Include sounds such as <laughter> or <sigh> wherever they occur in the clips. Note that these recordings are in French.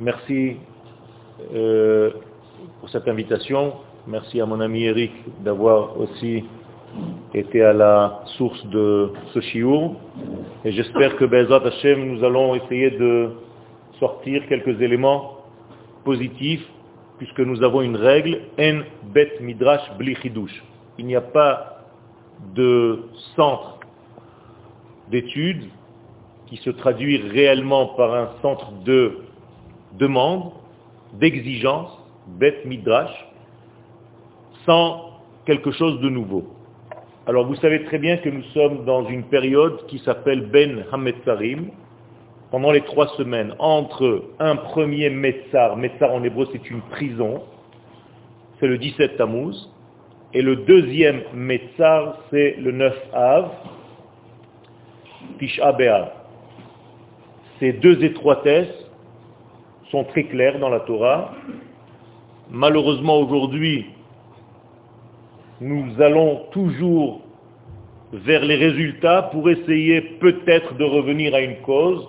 Merci pour cette invitation, merci à mon ami Eric d'avoir aussi était à la source de ce chiour. Et j'espère que Hashem, nous allons essayer de sortir quelques éléments positifs, puisque nous avons une règle, en bet midrash bli Il n'y a pas de centre d'études qui se traduit réellement par un centre de demande, d'exigence, bet midrash, sans quelque chose de nouveau. Alors vous savez très bien que nous sommes dans une période qui s'appelle Ben Hametzarim, pendant les trois semaines, entre un premier Metzar, Metzar en hébreu c'est une prison, c'est le 17 Tammuz, et le deuxième Metzar c'est le 9 Av, Tisha B'Av. Ces deux étroitesses sont très claires dans la Torah. Malheureusement aujourd'hui, nous allons toujours vers les résultats pour essayer peut-être de revenir à une cause.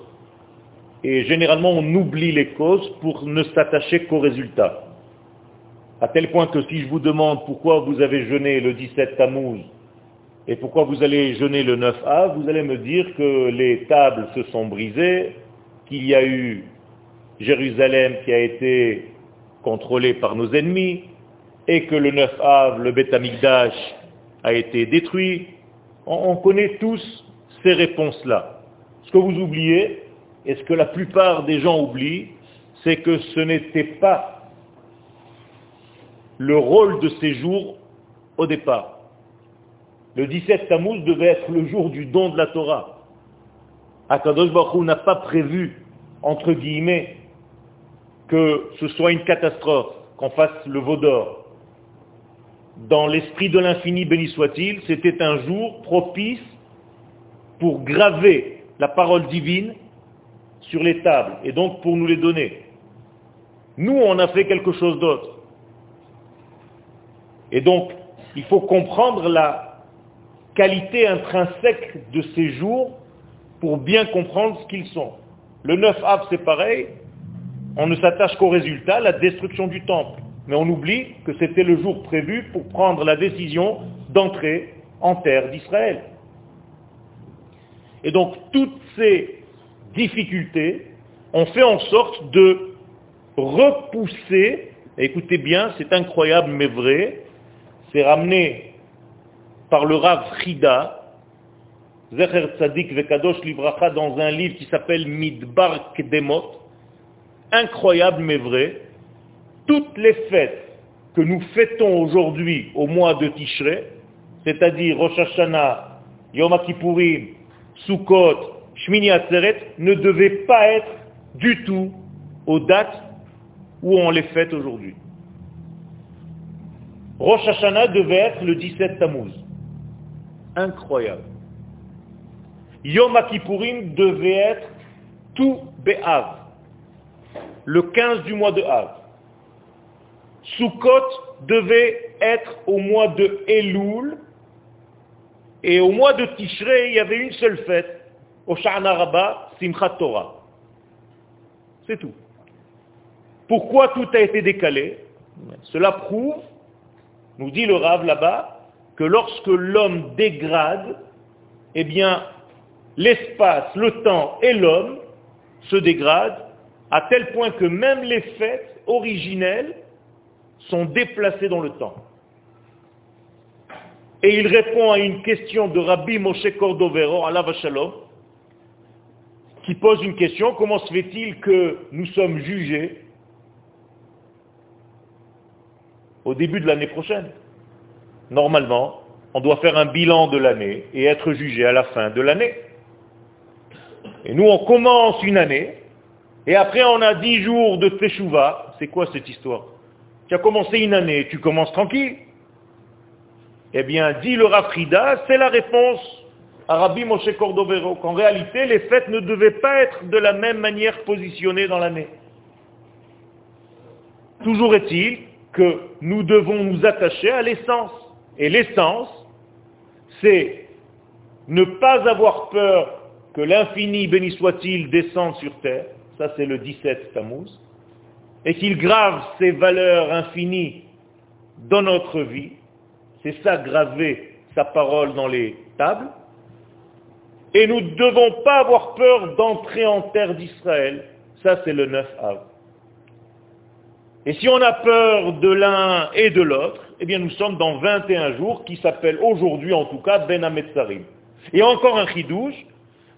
Et généralement, on oublie les causes pour ne s'attacher qu'aux résultats. À tel point que si je vous demande pourquoi vous avez jeûné le 17 Tammuz et pourquoi vous allez jeûner le 9 A, vous allez me dire que les tables se sont brisées, qu'il y a eu Jérusalem qui a été contrôlée par nos ennemis, et que le 9 Av, le Beth a été détruit. On, connaît tous ces réponses-là. Ce que vous oubliez, et ce que la plupart des gens oublient, c'est que ce n'était pas le rôle de ces jours au départ. Le 17 Tammuz devait être le jour du don de la Torah. Akadosh Baruch n'a pas prévu, entre guillemets, que ce soit une catastrophe, qu'on fasse le veau d'or dans l'esprit de l'infini, béni soit-il, c'était un jour propice pour graver la parole divine sur les tables et donc pour nous les donner. Nous, on a fait quelque chose d'autre. Et donc, il faut comprendre la qualité intrinsèque de ces jours pour bien comprendre ce qu'ils sont. Le 9 av, c'est pareil, on ne s'attache qu'au résultat, la destruction du temple. Mais on oublie que c'était le jour prévu pour prendre la décision d'entrer en terre d'Israël. Et donc toutes ces difficultés ont fait en sorte de repousser, écoutez bien, c'est incroyable mais vrai, c'est ramené par le Rav Frida, Zecher Tzadik Vekadosh Libracha, dans un livre qui s'appelle Midbar Kedemot, incroyable mais vrai, toutes les fêtes que nous fêtons aujourd'hui au mois de Tishrei, c'est-à-dire Rosh Hashanah, Yom Kippourim, Sukkot, Shmini Atzeret, ne devaient pas être du tout aux dates où on les fête aujourd'hui. Rosh Hashanah devait être le 17 Tammuz. Incroyable. Yom Kippourim devait être tout Be'av, le 15 du mois de Av. Sukkot devait être au mois de Elul, et au mois de Tishrei, il y avait une seule fête, au Sha'ana Rabba, Simchat Torah. C'est tout. Pourquoi tout a été décalé? Cela prouve, nous dit le Rav là-bas, que lorsque l'homme dégrade, eh bien, l'espace, le temps et l'homme se dégradent à tel point que même les fêtes originelles sont déplacés dans le temps. Et il répond à une question de Rabbi Moshe Cordovero, à Shalom, qui pose une question, comment se fait-il que nous sommes jugés au début de l'année prochaine? Normalement, on doit faire un bilan de l'année et être jugé à la fin de l'année. Et nous, on commence une année, et après on a dix jours de Teshuvah. C'est quoi cette histoire? Tu as commencé une année, tu commences tranquille. Eh bien, dit le Rafrida, c'est la réponse à Rabbi Moshe Cordovero, qu'en réalité, les fêtes ne devaient pas être de la même manière positionnées dans l'année. Toujours est-il que nous devons nous attacher à l'essence. Et l'essence, c'est ne pas avoir peur que l'infini, béni soit-il, descende sur terre. Ça, c'est le 17 Tammuz. Et qu'il grave ses valeurs infinies dans notre vie. C'est ça, graver sa parole dans les tables. Et nous ne devons pas avoir peur d'entrer en terre d'Israël. Ça, c'est le 9 av. Et si on a peur de l'un et de l'autre, eh bien nous sommes dans 21 jours qui s'appellent aujourd'hui en tout cas Ben Ametzarim. Et encore un chidouche,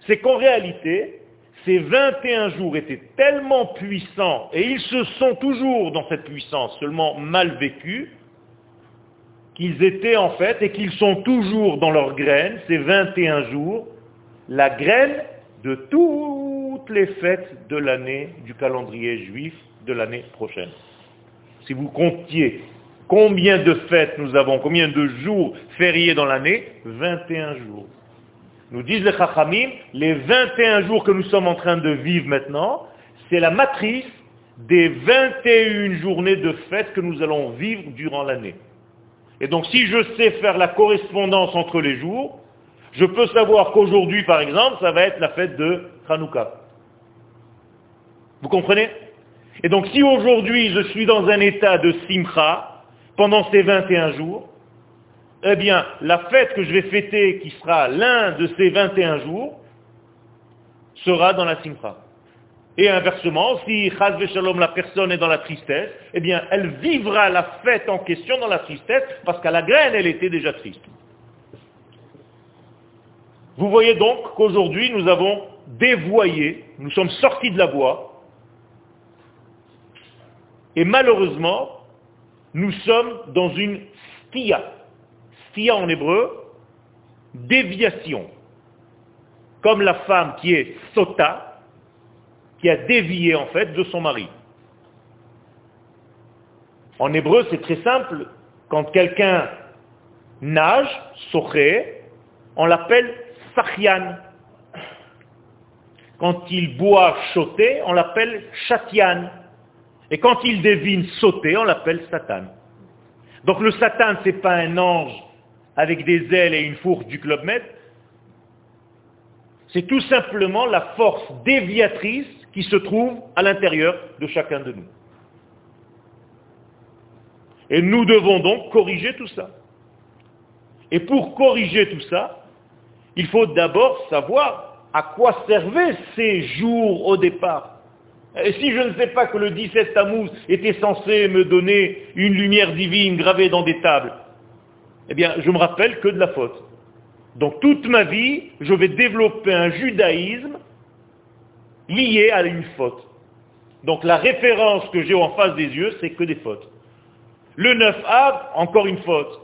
c'est qu'en réalité, ces 21 jours étaient tellement puissants, et ils se sont toujours dans cette puissance, seulement mal vécus, qu'ils étaient en fait, et qu'ils sont toujours dans leur graine, ces 21 jours, la graine de toutes les fêtes de l'année du calendrier juif de l'année prochaine. Si vous comptiez combien de fêtes nous avons, combien de jours fériés dans l'année 21 jours. Nous disent les Chachamim, les 21 jours que nous sommes en train de vivre maintenant, c'est la matrice des 21 journées de fêtes que nous allons vivre durant l'année. Et donc si je sais faire la correspondance entre les jours, je peux savoir qu'aujourd'hui, par exemple, ça va être la fête de Hanouka. Vous comprenez? Et donc si aujourd'hui je suis dans un état de simcha, pendant ces 21 jours, eh bien, la fête que je vais fêter, qui sera l'un de ces 21 jours, sera dans la simcha. Et inversement, si Chaz Shalom, la personne est dans la tristesse, eh bien, elle vivra la fête en question dans la tristesse, parce qu'à la graine, elle était déjà triste. Vous voyez donc qu'aujourd'hui, nous avons dévoyé, nous sommes sortis de la voie, et malheureusement, nous sommes dans une stia. Stia en hébreu, déviation. Comme la femme qui est sota, qui a dévié en fait de son mari. En hébreu, c'est très simple. Quand quelqu'un nage, soché, on l'appelle sachian. Quand il boit choté, on l'appelle chatian. Et quand il devine sauter, on l'appelle Satan. Donc le Satan, ce n'est pas un ange avec des ailes et une fourche du Club Med. C'est tout simplement la force déviatrice qui se trouve à l'intérieur de chacun de nous. Et nous devons donc corriger tout ça. Et pour corriger tout ça, il faut d'abord savoir à quoi servaient ces jours au départ. Et si je ne sais pas que le 17 Tammuz était censé me donner une lumière divine gravée dans des tables, eh bien, je me rappelle que de la faute. Donc toute ma vie, je vais développer un judaïsme lié à une faute. Donc la référence que j'ai en face des yeux, c'est que des fautes. Le 9 Av, encore une faute.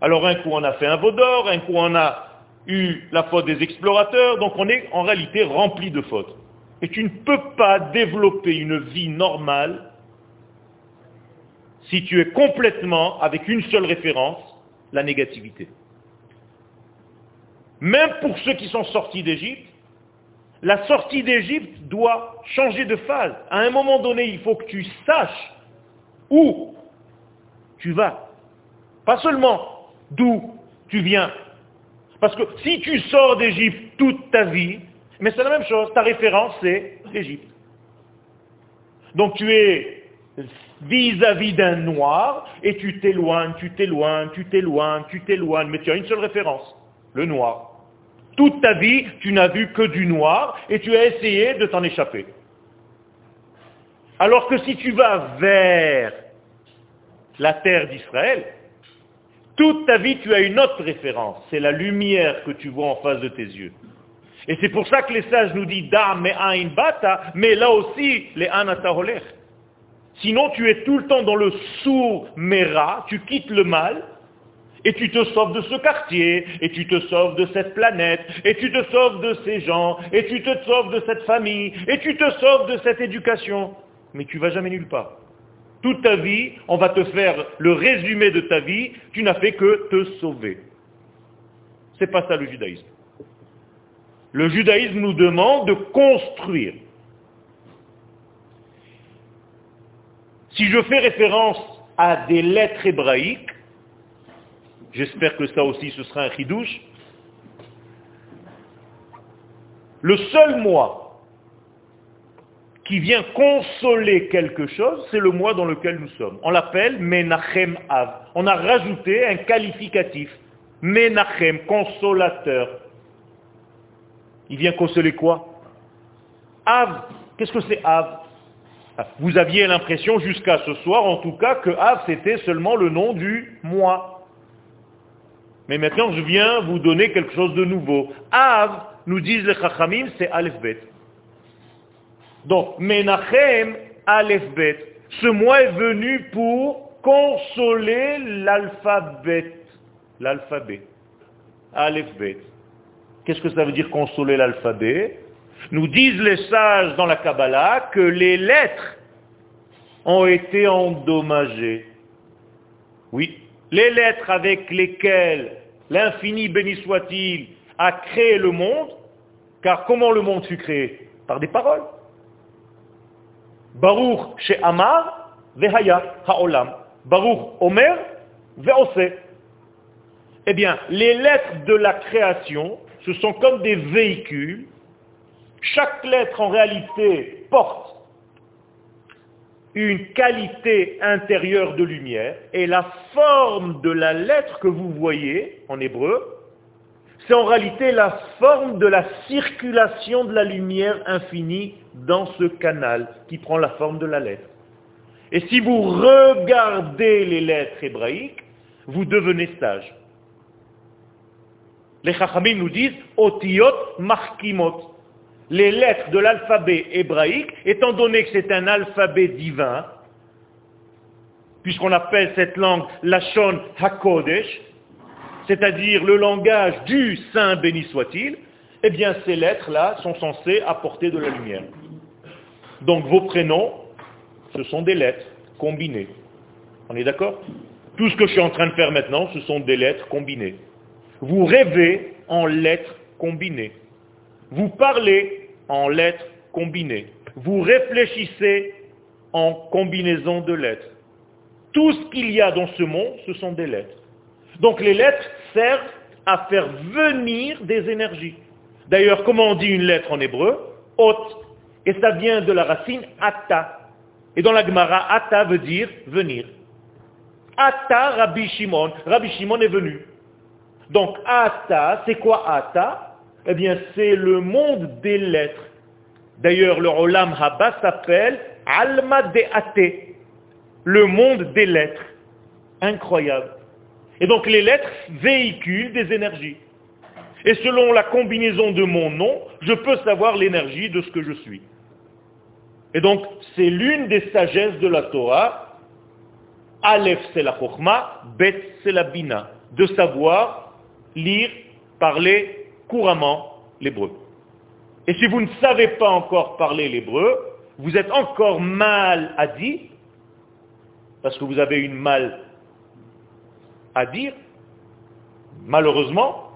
Alors un coup on a fait un veau d'or, un coup on a eu la faute des explorateurs, donc on est en réalité rempli de fautes. Et tu ne peux pas développer une vie normale si tu es complètement, avec une seule référence, la négativité. Même pour ceux qui sont sortis d'Égypte, la sortie d'Égypte doit changer de phase. À un moment donné, il faut que tu saches où tu vas. Pas seulement d'où tu viens, parce que si tu sors d'Égypte toute ta vie, mais c'est la même chose, ta référence c'est l'Égypte. Donc tu es vis-à-vis d'un noir et tu t'éloignes, tu t'éloignes, tu t'éloignes, tu t'éloignes, mais tu as une seule référence, le noir. Toute ta vie, tu n'as vu que du noir et tu as essayé de t'en échapper. Alors que si tu vas vers la terre d'Israël, toute ta vie, tu as une autre référence. C'est la lumière que tu vois en face de tes yeux. Et c'est pour ça que les sages nous disent da me bata, mais là aussi les anataholer. Sinon, tu es tout le temps dans le sourd mera, tu quittes le mal, et tu te sauves de ce quartier, et tu te sauves de cette planète, et tu te sauves de ces gens, et tu te sauves de cette famille, et tu te sauves de cette éducation. Mais tu vas jamais nulle part. Toute ta vie, on va te faire le résumé de ta vie, tu n'as fait que te sauver. C'est pas ça le judaïsme. Le judaïsme nous demande de construire. Si je fais référence à des lettres hébraïques, j'espère que ça aussi ce sera un chidouche, le seul mois qui vient consoler quelque chose, c'est le mois dans lequel nous sommes. On l'appelle Menachem Av. On a rajouté un qualificatif. Menachem, consolateur. Il vient consoler quoi? Av. Qu'est-ce que c'est Av? Vous aviez l'impression jusqu'à ce soir, en tout cas, que Av c'était seulement le nom du mois. Mais maintenant, je viens vous donner quelque chose de nouveau. Av, nous disent les Chachamim, c'est Aleph Bet. Donc, Menachem, Aleph Bet. Ce mois est venu pour consoler l'alphabet. L'alphabet. Aleph Bet. Qu'est-ce que ça veut dire consoler l'alphabet? Nous disent les sages dans la Kabbalah que les lettres ont été endommagées. Oui, les lettres avec lesquelles l'infini béni soit-il a créé le monde, car comment le monde fut créé? Par des paroles. Baruch chez Amar, Vehaya Haolam. Baruch Omer, Veose. Eh bien, les lettres de la création, ce sont comme des véhicules. Chaque lettre, en réalité, porte une qualité intérieure de lumière, et la forme de la lettre que vous voyez en hébreu, c'est en réalité la forme de la circulation de la lumière infinie dans ce canal qui prend la forme de la lettre. Et si vous regardez les lettres hébraïques, vous devenez sage. Les Chachamim nous disent Otiot Markimot. Les lettres de l'alphabet hébraïque, étant donné que c'est un alphabet divin, puisqu'on appelle cette langue Lachon HaKodesh, c'est-à-dire le langage du Saint béni soit-il, eh bien ces lettres-là sont censées apporter de la lumière. Donc vos prénoms, ce sont des lettres combinées. On est d'accord? Tout ce que je suis en train de faire maintenant, ce sont des lettres combinées. Vous rêvez en lettres combinées. Vous parlez en lettres combinées. Vous réfléchissez en combinaison de lettres. Tout ce qu'il y a dans ce monde, ce sont des lettres. Donc les lettres servent à faire venir des énergies. D'ailleurs, comment on dit une lettre en hébreu? Hôte. Et ça vient de la racine ata. Et dans la Gemara, ata veut dire venir. Ata Rabbi Shimon. Rabbi Shimon est venu. Donc ata, c'est quoi ata Eh bien, c'est le monde des lettres. D'ailleurs, le Olam Haba s'appelle Alma de Ate, le monde des lettres. Incroyable. Et donc les lettres véhiculent des énergies. Et selon la combinaison de mon nom, je peux savoir l'énergie de ce que je suis. Et donc, c'est l'une des sagesses de la Torah. Aleph, c'est la Chokhmah, Bet, c'est la Bina. De savoir lire, parler couramment l'hébreu. Et si vous ne savez pas encore parler l'hébreu, vous êtes encore mal à dire, parce que vous avez une mal à dire, malheureusement.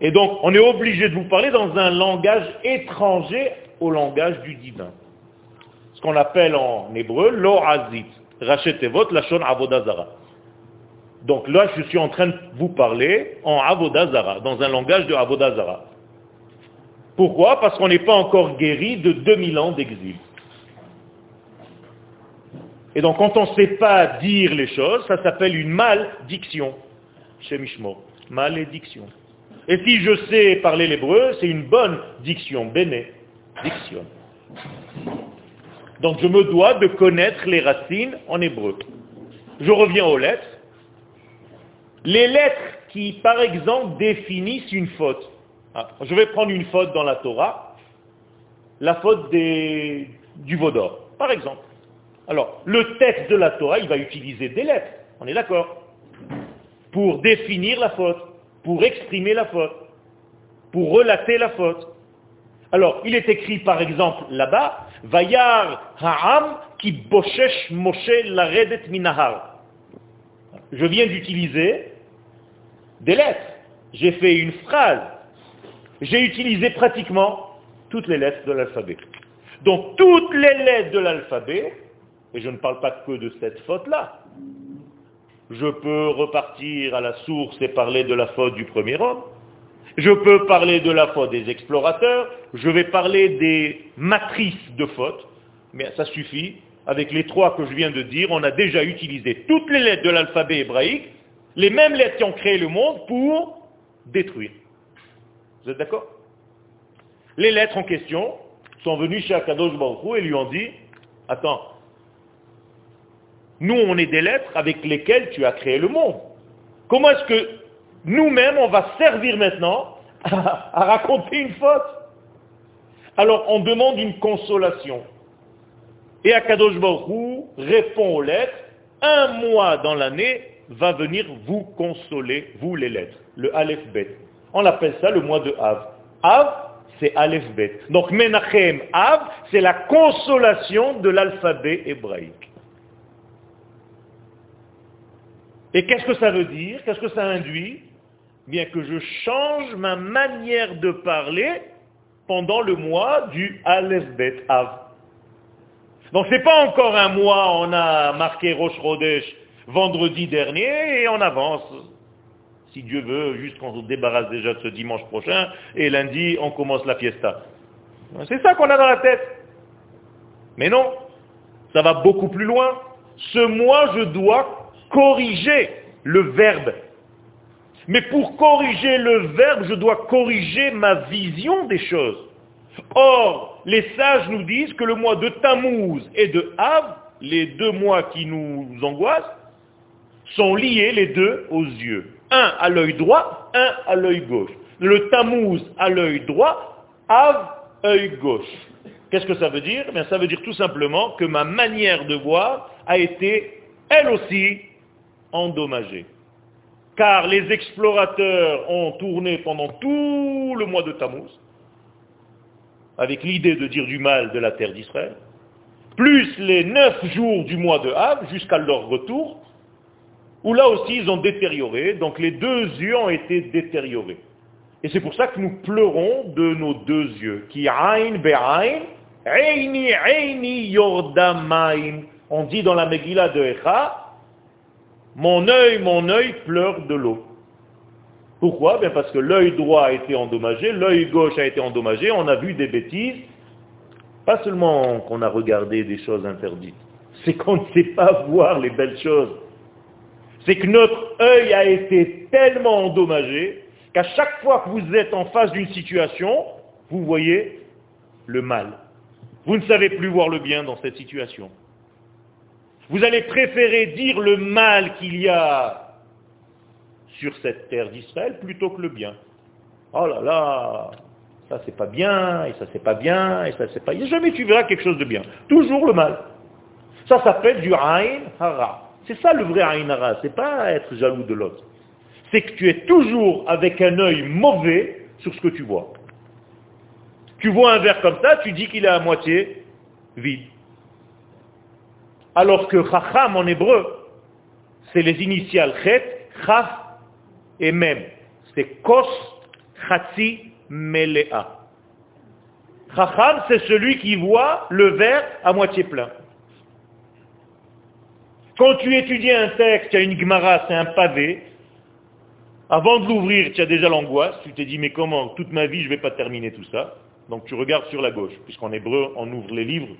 Et donc, on est obligé de vous parler dans un langage étranger au langage du divin. Qu'on appelle en hébreu l'orazit. Rachetevot lachon avodazara. Donc là, je suis en train de vous parler en avodazara, dans un langage de avodazara. Pourquoi? Parce qu'on n'est pas encore guéri de 2000 ans d'exil. Et donc quand on ne sait pas dire les choses, ça s'appelle une maldiction chez Mishmo. Malédiction. Et si je sais parler l'hébreu, c'est une bonne diction, bénédiction. Donc je me dois de connaître les racines en hébreu. Je reviens aux lettres. Les lettres qui, par exemple, définissent une faute. Ah, je vais prendre une faute dans la Torah, la faute des, du Vaudor, par exemple. Alors, le texte de la Torah, il va utiliser des lettres, on est d'accord, pour définir la faute, pour exprimer la faute, pour relater la faute. Alors, il est écrit par exemple là-bas, Vayar Ha'am Moshe minahar. Je viens d'utiliser des lettres. J'ai fait une phrase. J'ai utilisé pratiquement toutes les lettres de l'alphabet. Donc toutes les lettres de l'alphabet Et je ne parle pas que de cette faute-là. Je peux repartir à la source et parler de la faute du premier homme. Je peux parler de la faute des explorateurs. Je vais parler des matrices de faute. Mais ça suffit. Avec les trois que je viens de dire, on a déjà utilisé toutes les lettres de l'alphabet hébraïque, les mêmes lettres qui ont créé le monde pour détruire. Vous êtes d'accord? Les lettres en question sont venues chez Akadosh Baruch et lui ont dit, attends, nous, on est des lettres avec lesquelles tu as créé le monde. Comment est-ce que nous-mêmes, on va servir maintenant à, raconter une faute Alors, on demande une consolation. Et Akadosh Baruch répond aux lettres, un mois dans l'année va venir vous consoler, vous les lettres, le Aleph. On appelle ça le mois de Av. Av, c'est Aleph Bet. Donc Menachem Av, c'est la consolation de l'alphabet hébraïque. Et qu'est-ce que ça veut dire? Qu'est-ce que ça induit? Bien que je change ma manière de parler pendant le mois du Aleph Bet Av. Donc c'est pas encore un mois, on a marqué Rosh Chodesh vendredi dernier et on avance. Si Dieu veut, juste qu'on se débarrasse déjà de ce dimanche prochain et lundi on commence la fiesta. C'est ça qu'on a dans la tête. Mais non, ça va beaucoup plus loin. Ce mois, je dois corriger le verbe. Mais pour corriger le verbe, je dois corriger ma vision des choses. Or, les sages nous disent que le mois de Tammuz et de Av, les deux mois qui nous angoissent, sont liés les deux aux yeux. Un à l'œil droit, un à l'œil gauche. Le Tammuz à l'œil droit, Av, œil gauche. Qu'est-ce que ça veut dire? Eh Ça veut dire tout simplement que ma manière de voir a été, elle aussi, endommagé. Car les explorateurs ont tourné pendant tout le mois de Tammuz, avec l'idée de dire du mal de la terre d'Israël, plus les neuf jours du mois de Av, jusqu'à leur retour, où là aussi ils ont détérioré, donc les deux yeux ont été détériorés. Et c'est pour ça que nous pleurons de nos deux yeux. Qui aïn be'aïn, eini eini yordamaim. On dit dans la Megillah de Echa, mon œil, mon œil pleure de l'eau. Pourquoi? Bien Parce que l'œil droit a été endommagé, l'œil gauche a été endommagé, on a vu des bêtises. Pas seulement qu'on a regardé des choses interdites, c'est qu'on ne sait pas voir les belles choses. C'est que notre œil a été tellement endommagé qu'à chaque fois que vous êtes en face d'une situation, vous voyez le mal. Vous ne savez plus voir le bien dans cette situation. Vous allez préférer dire le mal qu'il y a sur cette terre d'Israël plutôt que le bien. Oh là là, ça c'est pas bien, et ça c'est pas bien, et ça c'est pas... jamais tu verras quelque chose de bien. Toujours le mal. Ça s'appelle du Ain Hara. C'est ça le vrai Ain Hara, c'est pas être jaloux de l'autre. C'est que tu es toujours avec un œil mauvais sur ce que tu vois. Tu vois un verre comme ça, tu dis qu'il est à moitié vide. Alors que Chacham en hébreu, c'est les initiales Chet, Chaf et Mem. C'est Kos, Chatzi, Melea. Chacham, c'est celui qui voit le verre à moitié plein. Quand tu étudies un texte, tu as une Gemara, c'est un pavé, avant de l'ouvrir, tu as déjà l'angoisse, tu t'es dit, mais comment, toute ma vie, je ne vais pas terminer tout ça. Donc tu regardes sur la gauche, puisqu'en hébreu, on ouvre les livres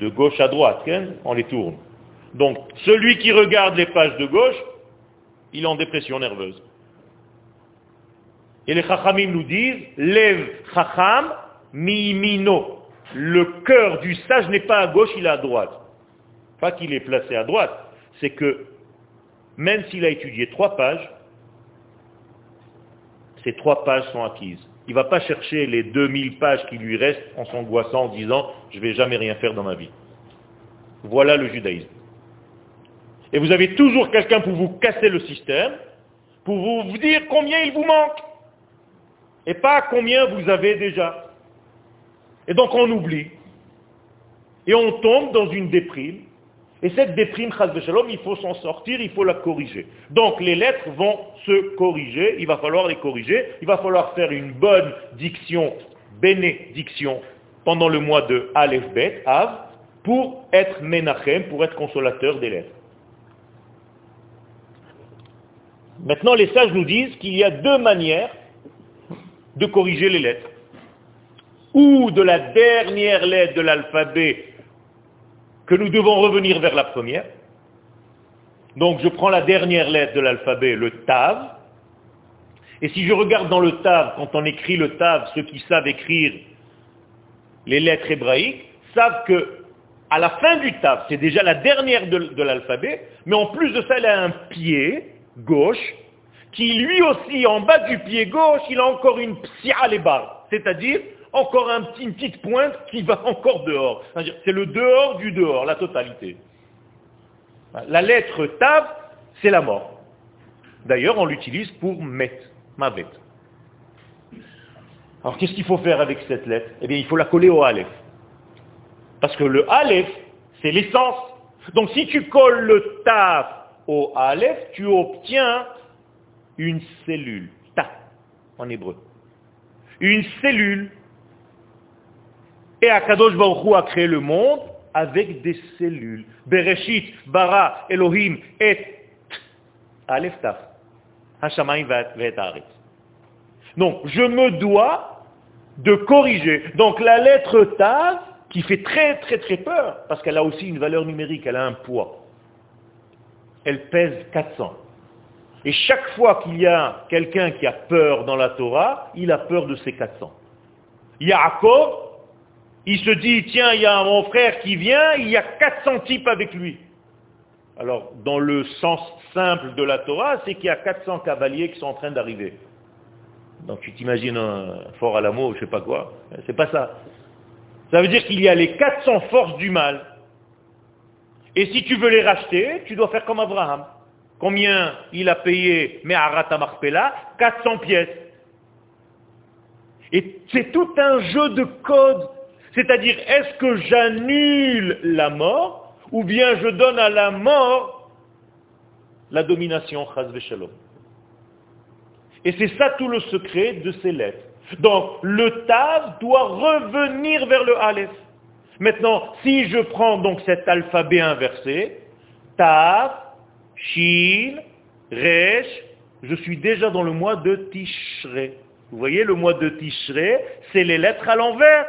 de gauche à droite, on les tourne. Donc, celui qui regarde les pages de gauche, il est en dépression nerveuse. Et les chachamim nous disent, lève chacham mi-mino. Le cœur du sage n'est pas à gauche, il est à droite. Pas qu'il est placé à droite, c'est que même s'il a étudié trois pages, ces trois pages sont acquises. Il ne va pas chercher les 2000 pages qui lui restent en s'angoissant en disant je ne vais jamais rien faire dans ma vie. Voilà le judaïsme. Et vous avez toujours quelqu'un pour vous casser le système, pour vous dire combien il vous manque, et pas combien vous avez déjà. Et donc on oublie, et on tombe dans une déprime, et cette déprime, il faut s'en sortir, il faut la corriger. Donc les lettres vont se corriger, il va falloir les corriger, il va falloir faire une bonne diction, bénédiction, pendant le mois de Aleph Bet, Av, pour être Menachem, pour être consolateur des lettres. Maintenant, les sages nous disent qu'il y a deux manières de corriger les lettres. Ou de la dernière lettre de l'alphabet que nous devons revenir vers la première. Donc je prends la dernière lettre de l'alphabet, le Tav, et si je regarde dans le Tav, quand on écrit le Tav, ceux qui savent écrire les lettres hébraïques, savent que à la fin du Tav, c'est déjà la dernière de, l'alphabet, mais en plus de ça, elle a un pied gauche, qui lui aussi, en bas du pied gauche, il a encore une psia c'est-à-dire encore une petite pointe qui va <laughs> encore dehors. C'est le dehors du dehors, la totalité. La lettre Tav, c'est la mort. D'ailleurs, on l'utilise pour met, mavet. Alors qu'est-ce qu'il faut faire avec cette lettre? Eh bien, il faut la coller au Aleph. Parce que le Aleph, c'est l'essence. Donc si tu colles le Tav au Aleph, tu obtiens une cellule, ta, en hébreu. Une cellule. Et Akadosh Baruch a créé le monde avec des cellules. Bereshit, Bara, Elohim, et Aleph Taf. Donc, je me dois de corriger. Donc, la lettre Tav, qui fait très très très peur, parce qu'elle a aussi une valeur numérique, elle a un poids. Elle pèse 400. Et chaque fois qu'il y a quelqu'un qui a peur dans la Torah, il a peur de ses 400. Yaakov, il se dit, tiens, il y a mon frère qui vient, il y a 400 types avec lui. Alors, dans le sens simple de la Torah, c'est qu'il y a 400 cavaliers qui sont en train d'arriver. Donc tu t'imagines un fort à l'amour, je sais pas quoi. C'est pas ça. Ça veut dire qu'il y a les 400 forces du mal. Et si tu veux les racheter, tu dois faire comme Abraham. Combien il a payé Me'arat Marpella 400 pièces. Et c'est tout un jeu de code. C'est-à-dire, est-ce que j'annule la mort ou bien je donne à la mort la domination. Et c'est ça tout le secret de ces lettres. Donc, le Tav doit revenir vers le Aleph. Maintenant, si je prends donc cet alphabet inversé, Tav, Shin, Resh, je suis déjà dans le mois de Tishré. Vous voyez, le mois de Tishré, c'est les lettres à l'envers.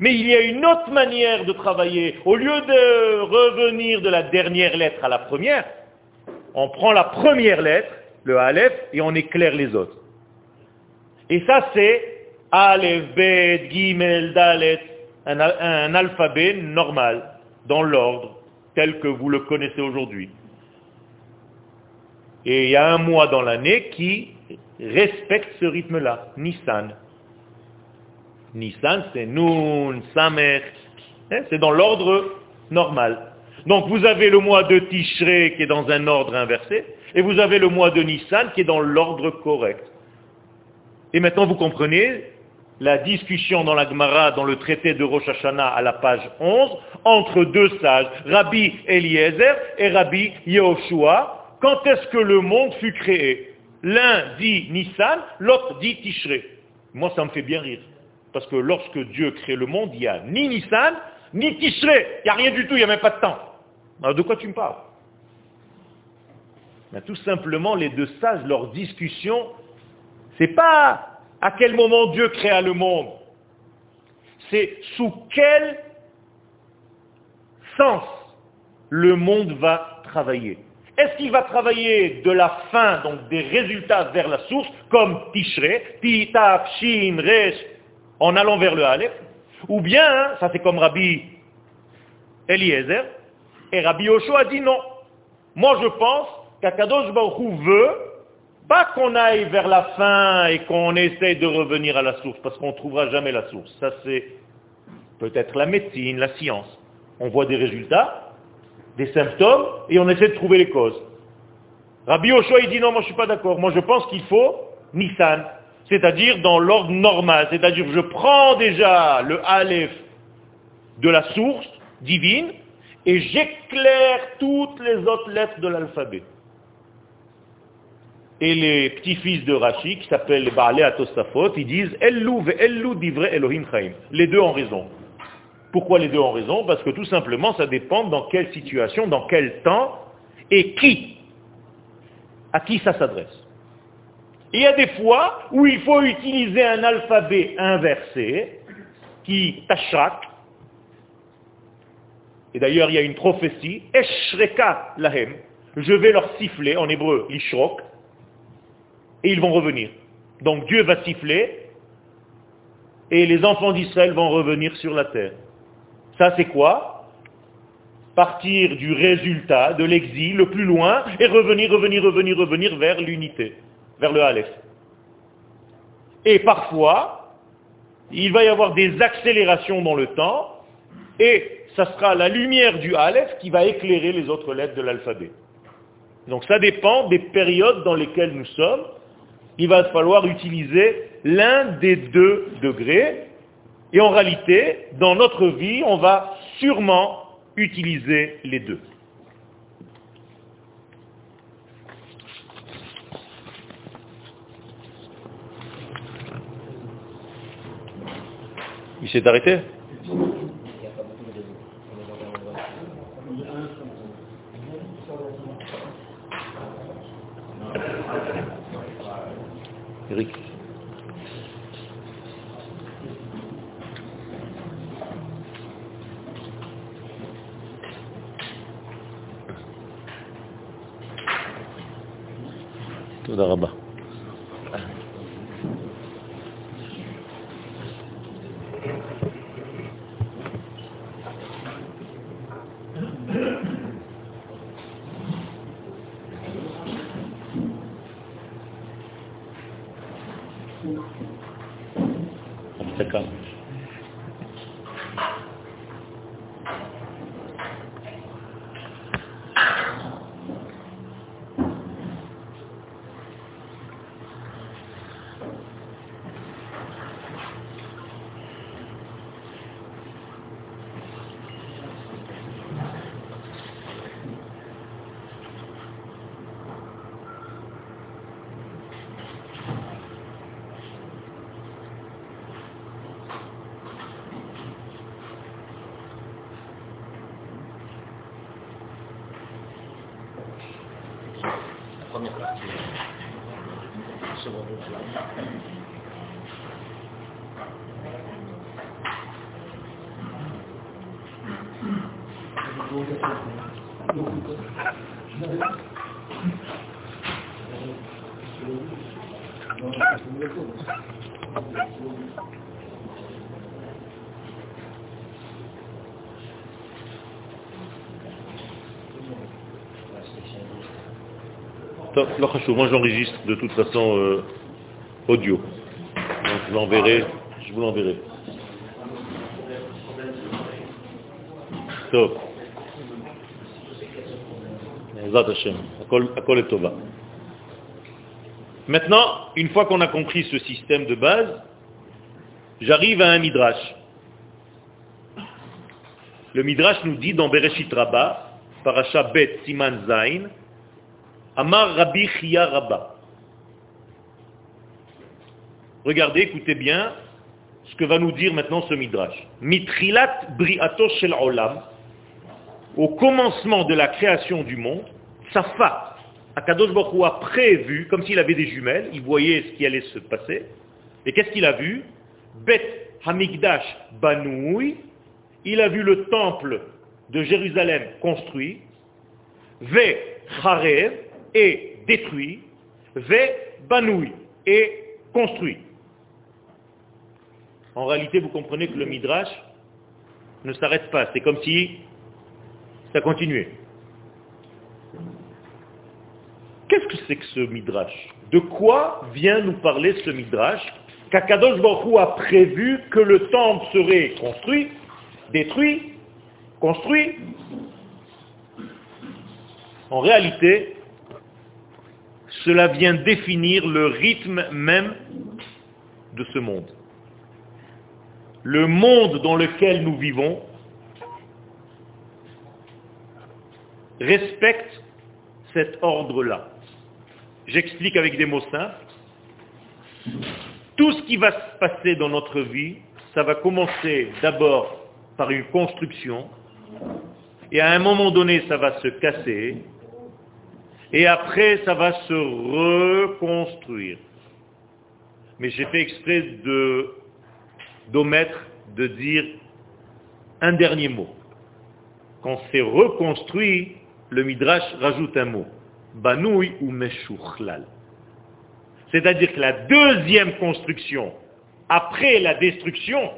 Mais il y a une autre manière de travailler. Au lieu de revenir de la dernière lettre à la première, on prend la première lettre, le Aleph, et on éclaire les autres. Et ça, c'est Aleph, Bet, Gimel, Dalet, un, un alphabet normal, dans l'ordre tel que vous le connaissez aujourd'hui. Et il y a un mois dans l'année qui respecte ce rythme-là, Nissan. Nissan, c'est Nun, Samer, hein, c'est dans l'ordre normal. Donc vous avez le mois de Tishré qui est dans un ordre inversé, et vous avez le mois de Nissan qui est dans l'ordre correct. Et maintenant vous comprenez la discussion dans la Gemara, dans le traité de Rosh Hashanah à la page 11, entre deux sages, Rabbi Eliezer et Rabbi Yehoshua, quand est-ce que le monde fut créé? L'un dit Nissan, l'autre dit Tishré. Moi, ça me fait bien rire. Parce que lorsque Dieu crée le monde, il n'y a ni Nissan, ni Tishré. Il n'y a rien du tout, il n'y a même pas de temps. Alors de quoi tu me parles? Ben, Tout simplement, les deux sages, leur discussion, c'est pas à quel moment Dieu créa le monde C'est sous quel sens le monde va travailler. Est-ce qu'il va travailler de la fin, donc des résultats vers la source, comme Tishré, Titaf, Shin, Resh, en allant vers le Aleph Ou bien, hein, ça c'est comme Rabbi Eliezer, et Rabbi Osho a dit non. Moi je pense qu'Akadosh Baruch veut pas qu'on aille vers la fin et qu'on essaye de revenir à la source, parce qu'on ne trouvera jamais la source. Ça, c'est peut-être la médecine, la science. On voit des résultats, des symptômes, et on essaie de trouver les causes. Rabbi Oshua, il dit non, moi je ne suis pas d'accord. Moi je pense qu'il faut Nissan, c'est-à-dire dans l'ordre normal. C'est-à-dire je prends déjà le Aleph de la source divine et j'éclaire toutes les autres lettres de l'alphabet et les petits-fils de Rashi, qui s'appellent les Baalé Atosafot, ils disent Ellu ve Ellu divre Elohim Chaim. Les deux ont raison. Pourquoi les deux ont raison? Parce que tout simplement, ça dépend dans quelle situation, dans quel temps, et qui. À qui ça s'adresse. Il y a des fois où il faut utiliser un alphabet inversé, qui tachak, et d'ailleurs il y a une prophétie, Eshreka lahem, je vais leur siffler, en hébreu, l'ishrok, et ils vont revenir. Donc Dieu va siffler, et les enfants d'Israël vont revenir sur la terre. Ça c'est quoi? Partir du résultat de l'exil le plus loin et revenir, revenir, revenir, revenir vers l'unité, vers le Aleph. Et parfois, il va y avoir des accélérations dans le temps, et ça sera la lumière du Aleph qui va éclairer les autres lettres de l'alphabet. Donc ça dépend des périodes dans lesquelles nous sommes. Il va falloir utiliser l'un des deux degrés. Et en réalité, dans notre vie, on va sûrement utiliser les deux. Il s'est arrêté Eric. תודה רבה. לא חשוב, moi j'enregistre de toute façon euh, audio. Donc je l'enverrai, je vous l'enverrai. טוב. בעזרת השם, הכל, הכל est טובה. Maintenant, une fois qu'on a compris ce système de base, j'arrive à un midrash. Le midrash nous dit dans Bereshit Rabbah, parasha Bet Siman Zain, Amar Rabbi Chia Rabba. Regardez, écoutez bien ce que va nous dire maintenant ce midrash. Mitrilat briato shel olam, au commencement de la création du monde, Safa, Akadosh Baruch a prévu, comme s'il avait des jumelles, il voyait ce qui allait se passer. Et qu'est-ce qu'il a vu? Bet Hamikdash Banoui, il a vu le temple de Jérusalem construit, Ve et détruit, Ve Banoui, et construit. En réalité, vous comprenez que le Midrash ne s'arrête pas. C'est comme si ça continuait. Qu'est-ce que c'est que ce Midrash? De quoi vient nous parler ce Midrash? Qu'Akadosh Baruch a prévu que le temple serait construit, détruit, construit. En réalité, cela vient définir le rythme même de ce monde. Le monde dans lequel nous vivons respecte cet ordre-là. J'explique avec des mots simples. Tout ce qui va se passer dans notre vie, ça va commencer d'abord par une construction, et à un moment donné, ça va se casser, et après, ça va se reconstruire. Mais j'ai fait exprès de, d'omettre de dire un dernier mot. Quand c'est reconstruit, le Midrash rajoute un mot. Banoui ou Meshuchlal. C'est-à-dire que la deuxième construction, après la destruction,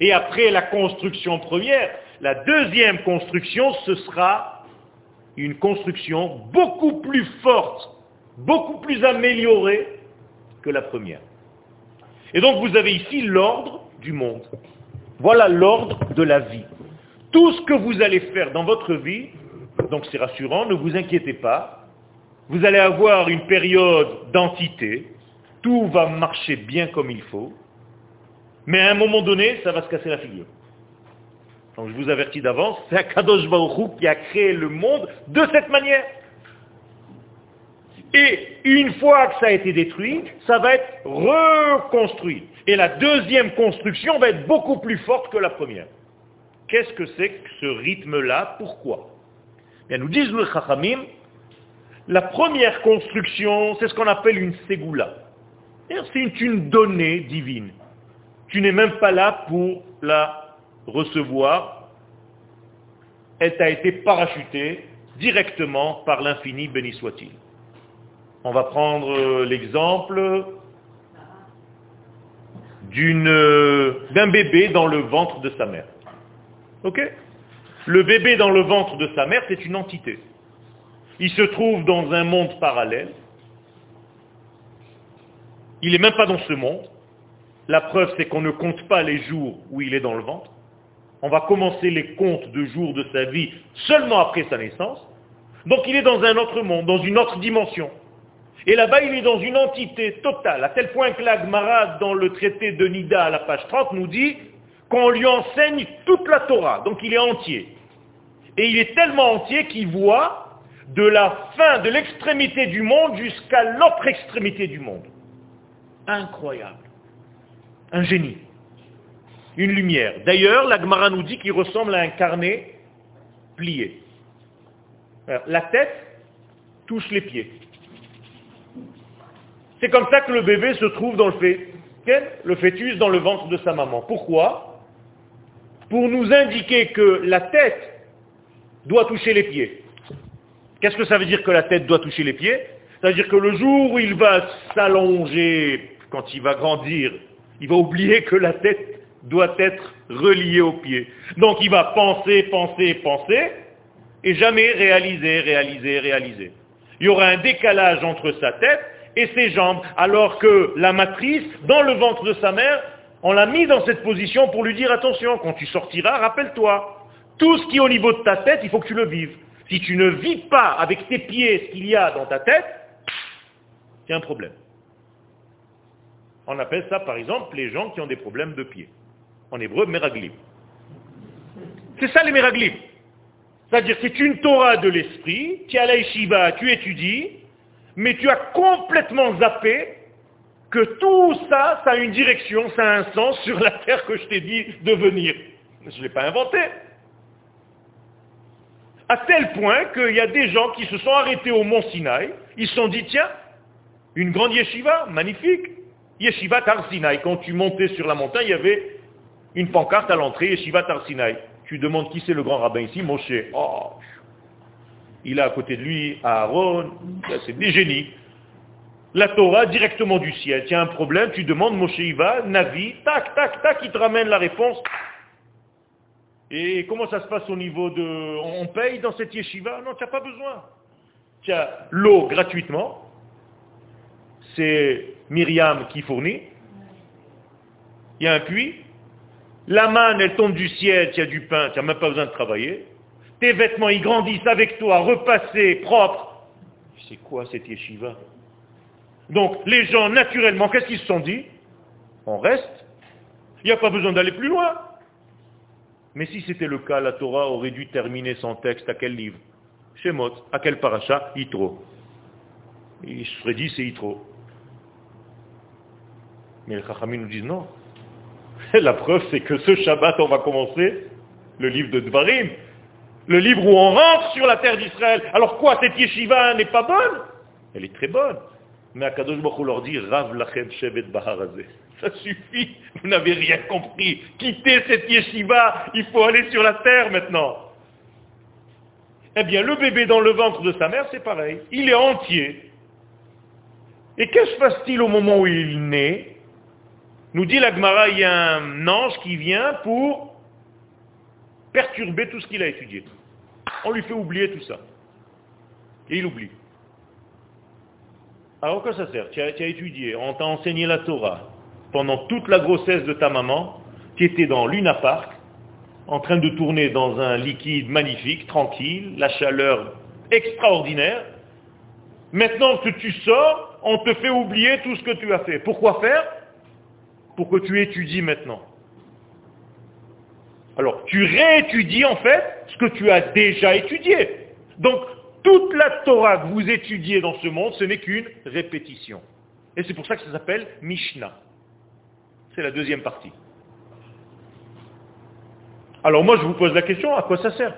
et après la construction première, la deuxième construction, ce sera une construction beaucoup plus forte, beaucoup plus améliorée que la première. Et donc vous avez ici l'ordre du monde. Voilà l'ordre de la vie. Tout ce que vous allez faire dans votre vie, donc c'est rassurant, ne vous inquiétez pas, vous allez avoir une période d'entité, tout va marcher bien comme il faut, mais à un moment donné, ça va se casser la figure. Donc je vous avertis d'avance, c'est Akadosh Baruch qui a créé le monde de cette manière. Et une fois que ça a été détruit, ça va être reconstruit. Et la deuxième construction va être beaucoup plus forte que la première. Qu'est-ce que c'est que ce rythme-là? Pourquoi? Bien, Nous disent le Chachamim, la première construction, c'est ce qu'on appelle une ségoula. C'est une donnée divine. Tu n'es même pas là pour la recevoir. Elle t'a été parachutée directement par l'infini, béni soit-il. On va prendre euh, l'exemple euh, d'un bébé dans le ventre de sa mère. Ok? Le bébé dans le ventre de sa mère, c'est une entité. Il se trouve dans un monde parallèle. Il n'est même pas dans ce monde. La preuve, c'est qu'on ne compte pas les jours où il est dans le ventre. On va commencer les comptes de jours de sa vie seulement après sa naissance. Donc il est dans un autre monde, dans une autre dimension. Et là-bas, il est dans une entité totale, à tel point que l'Agmara, dans le traité de Nida, à la page 30, nous dit qu'on lui enseigne toute la Torah. Donc il est entier. Et il est tellement entier qu'il voit de la fin, de l'extrémité du monde jusqu'à l'autre extrémité du monde. Incroyable. Un génie. Une lumière. D'ailleurs, l'Agmara nous dit qu'il ressemble à un carnet plié. La tête touche les pieds. C'est comme ça que le bébé se trouve dans le fait, le fœtus dans le ventre de sa maman. Pourquoi? Pour nous indiquer que la tête doit toucher les pieds. Qu'est-ce que ça veut dire que la tête doit toucher les pieds? Ça veut dire que le jour où il va s'allonger, quand il va grandir, il va oublier que la tête doit être reliée aux pieds. Donc il va penser, penser, penser, et jamais réaliser, réaliser, réaliser. Il y aura un décalage entre sa tête et ses jambes, alors que la matrice, dans le ventre de sa mère, on l'a mis dans cette position pour lui dire attention, quand tu sortiras, rappelle-toi, tout ce qui est au niveau de ta tête, il faut que tu le vives. Si tu ne vis pas avec tes pieds ce qu'il y a dans ta tête, c'est un problème. On appelle ça, par exemple, les gens qui ont des problèmes de pieds. En hébreu, meraglim. C'est ça les meraglim. C'est-à-dire, c'est une Torah de l'esprit, tu es à la tu étudies, mais tu as complètement zappé que tout ça, ça a une direction, ça a un sens sur la terre que je t'ai dit de venir. Je ne l'ai pas inventé. À tel point qu'il y a des gens qui se sont arrêtés au mont Sinaï, ils se sont dit, tiens, une grande yeshiva, magnifique, yeshiva Tar Sinaï. Quand tu montais sur la montagne, il y avait une pancarte à l'entrée, yeshiva Tar Sinaï. Tu demandes qui c'est le grand rabbin ici, Moshe. Oh, il a à côté de lui Aaron, c'est des génies. La Torah directement du ciel. Tiens, un problème, tu demandes Moshe Iva, Navi, tac, tac, tac, il te ramène la réponse. Et comment ça se passe au niveau de... On paye dans cette yeshiva? Non, tu n'as pas besoin. Tu as l'eau gratuitement. C'est Myriam qui fournit. Il y a un puits. La manne, elle tombe du ciel, tu as du pain, tu n'as même pas besoin de travailler. Tes vêtements, ils grandissent avec toi, repassés, propres. C'est quoi cette yeshiva? Donc, les gens, naturellement, qu'est-ce qu'ils se sont dit? On reste. Il n'y a pas besoin d'aller plus loin. Mais si c'était le cas, la Torah aurait dû terminer son texte à quel livre? Shemot. À quel paracha? Yitro. Il serait dit c'est Yitro. Mais les Chachamim nous disent non. <laughs> La preuve, c'est que ce Shabbat, on va commencer le livre de Dvarim, le livre où on rentre sur la terre d'Israël. Alors quoi, cette yeshiva n'est pas bonne? Elle est très bonne. Mais Akadosh Baruch leur dit, Rav lachem shevet baharazé. Ça suffit, vous n'avez rien compris. Quittez cette yeshiva, il faut aller sur la terre maintenant. Eh bien, le bébé dans le ventre de sa mère, c'est pareil. Il est entier. Et qu'est-ce se passe-t-il au moment où il naît? Nous dit la Gemara, il y a un ange qui vient pour perturber tout ce qu'il a étudié. On lui fait oublier tout ça. Et il oublie. Alors quoi ça sert? Tu as, tu as étudié, on t'a enseigné la Torah pendant toute la grossesse de ta maman, qui était dans Luna Park, en train de tourner dans un liquide magnifique, tranquille, la chaleur extraordinaire. Maintenant que tu sors, on te fait oublier tout ce que tu as fait. Pourquoi faire? Pour que tu étudies maintenant. Alors, tu réétudies en fait ce que tu as déjà étudié. Donc, toute la Torah que vous étudiez dans ce monde, ce n'est qu'une répétition. Et c'est pour ça que ça s'appelle Mishnah. C'est la deuxième partie. Alors moi, je vous pose la question, à quoi ça sert?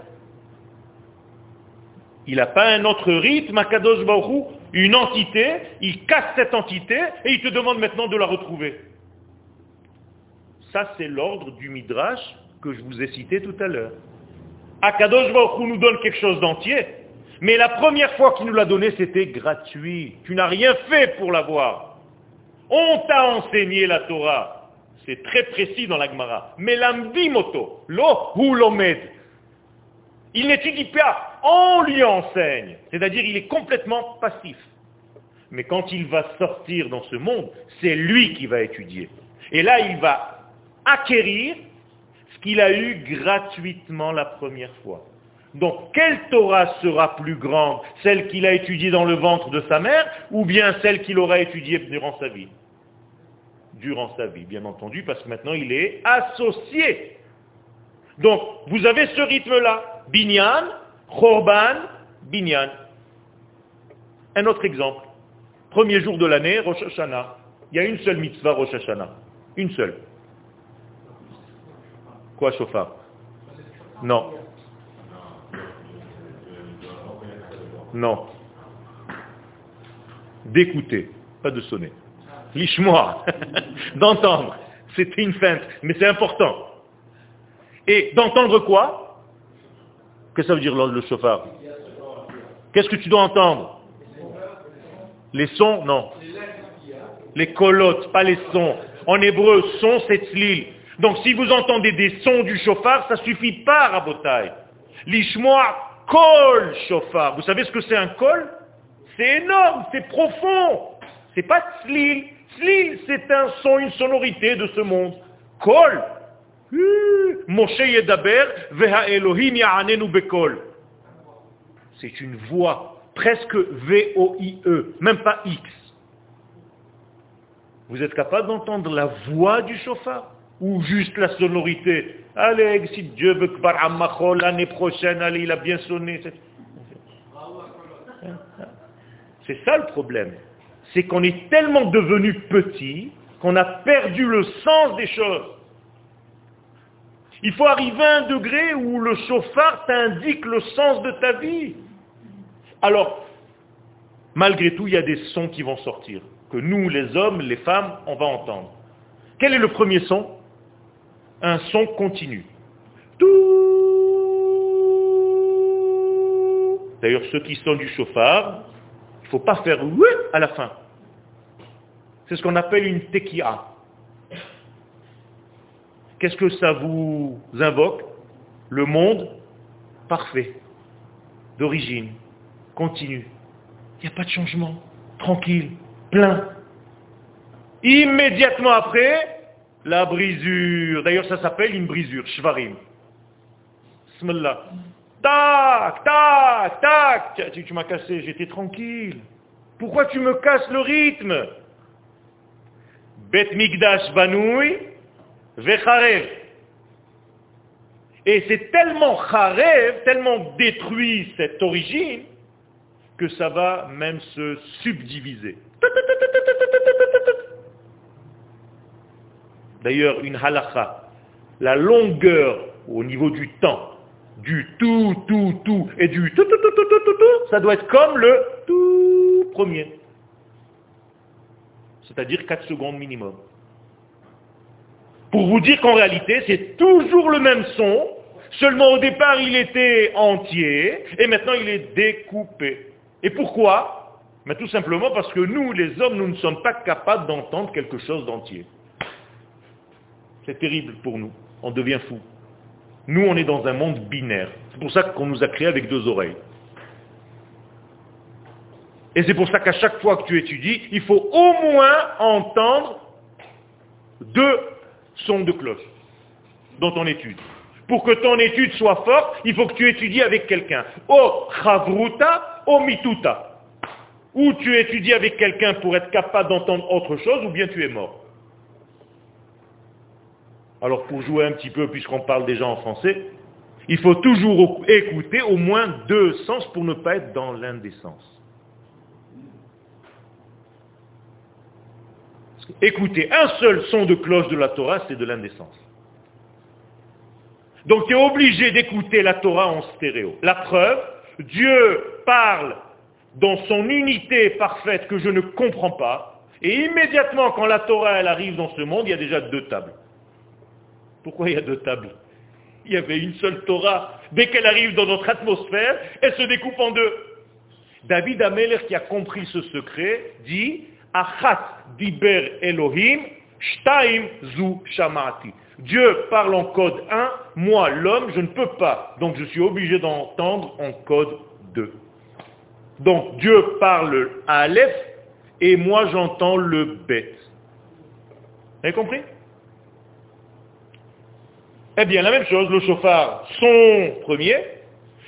Il n'a pas un autre rythme, Akadosh Baruch une entité, il casse cette entité et il te demande maintenant de la retrouver. Ça, c'est l'ordre du Midrash que je vous ai cité tout à l'heure. Akadosh Baruch nous donne quelque chose d'entier, mais la première fois qu'il nous l'a donné, c'était gratuit. Tu n'as rien fait pour l'avoir. On t'a enseigné la Torah. C'est très précis dans la Gemara. Mais l'ambimoto, lo ou l'omed. Il n'étudie pas, on lui enseigne. C'est-à-dire il est complètement passif. Mais quand il va sortir dans ce monde, c'est lui qui va étudier. Et là, il va acquérir ce qu'il a eu gratuitement la première fois. Donc, quelle Torah sera plus grande? Celle qu'il a étudiée dans le ventre de sa mère ou bien celle qu'il aura étudiée durant sa vie? Durant sa vie, bien entendu, parce que maintenant il est associé. Donc, vous avez ce rythme-là. Binyan, Khorban, Binyan. Un autre exemple. Premier jour de l'année, Rosh Hashanah. Il y a une seule mitzvah Rosh Hashanah. Une seule. Quoi, chauffard? Non. Non. D'écouter, pas de sonner. Liche-moi, <laughs> d'entendre. C'était une feinte, mais c'est important. Et d'entendre quoi? Qu'est-ce que ça veut dire le chauffard? Qu'est-ce que tu dois entendre? Les sons? Non. Les colottes, pas les sons. En hébreu, son, c'est tzlil. Donc si vous entendez des sons du chauffard, ça suffit pas, Rabotai. Lishmoa, kol chauffard. Vous savez ce que c'est un kol? C'est énorme, c'est profond. C'est pas tzlil, c'est un son, une sonorité de ce monde. Kol. Moshe Yedaber, Veha Elohim Ya'anenu Bekol. C'est une voix, presque V-O-I-E, même pas X. Vous êtes capable d'entendre la voix du chauffard? Ou juste la sonorité Allez, si Dieu veut que l'année prochaine, allez, il a bien sonné. C'est ça le problème c'est qu'on est tellement devenu petit qu'on a perdu le sens des choses. Il faut arriver à un degré où le chauffard t'indique le sens de ta vie. Alors, malgré tout, il y a des sons qui vont sortir, que nous, les hommes, les femmes, on va entendre. Quel est le premier son? Un son continu. D'ailleurs, ceux qui sont du chauffard, il ne faut pas faire à la fin. C'est ce qu'on appelle une tekia. Qu'est-ce que ça vous invoque? Le monde parfait, d'origine, continue. Il n'y a pas de changement, tranquille, plein. Immédiatement après, la brisure. D'ailleurs, ça s'appelle une brisure, shvarim. Smallah. Tac, tac, tac. Tu, tu m'as cassé, j'étais tranquille. Pourquoi tu me casses le rythme? Bet Migdash Banoui, Vecharev. Et c'est tellement Charev, tellement détruit cette origine, que ça va même se subdiviser. D'ailleurs, une halakha, la longueur au niveau du temps, du tout, tout, tout, et du tout, tout, tout, tout, tout, tout, tout, ça doit être comme le tout premier. C'est-à-dire 4 secondes minimum. Pour vous dire qu'en réalité, c'est toujours le même son, seulement au départ il était entier, et maintenant il est découpé. Et pourquoi? Mais Tout simplement parce que nous, les hommes, nous ne sommes pas capables d'entendre quelque chose d'entier. C'est terrible pour nous. On devient fou. Nous, on est dans un monde binaire. C'est pour ça qu'on nous a créés avec deux oreilles. Et c'est pour ça qu'à chaque fois que tu étudies, il faut au moins entendre deux sons de cloche dans ton étude. Pour que ton étude soit forte, il faut que tu étudies avec quelqu'un. O chavruta, o mituta. Ou tu étudies avec quelqu'un pour être capable d'entendre autre chose, ou bien tu es mort. Alors pour jouer un petit peu, puisqu'on parle déjà en français, il faut toujours écouter au moins deux sens pour ne pas être dans l'indécence. Écouter un seul son de cloche de la Torah, c'est de l'indécence. Donc tu es obligé d'écouter la Torah en stéréo. La preuve, Dieu parle dans son unité parfaite que je ne comprends pas, et immédiatement quand la Torah elle arrive dans ce monde, il y a déjà deux tables. Pourquoi il y a deux tables Il y avait une seule Torah. Dès qu'elle arrive dans notre atmosphère, elle se découpe en deux. David Ameler, qui a compris ce secret, dit diber Elohim, shtaim zu. Dieu parle en code 1, moi l'homme, je ne peux pas. Donc je suis obligé d'entendre en code 2. Donc Dieu parle à Aleph et moi j'entends le Bet. Vous avez compris? Eh bien la même chose, le chauffard, son premier,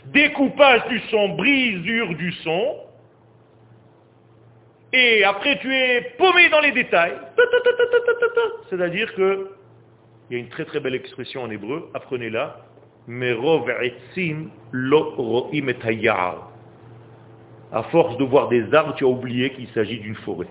découpage du son, brisure du son, et après tu es paumé dans les détails. C'est-à-dire que, il y a une très très belle expression en hébreu, apprenez-la, À force de voir des arbres, tu as oublié qu'il s'agit d'une forêt.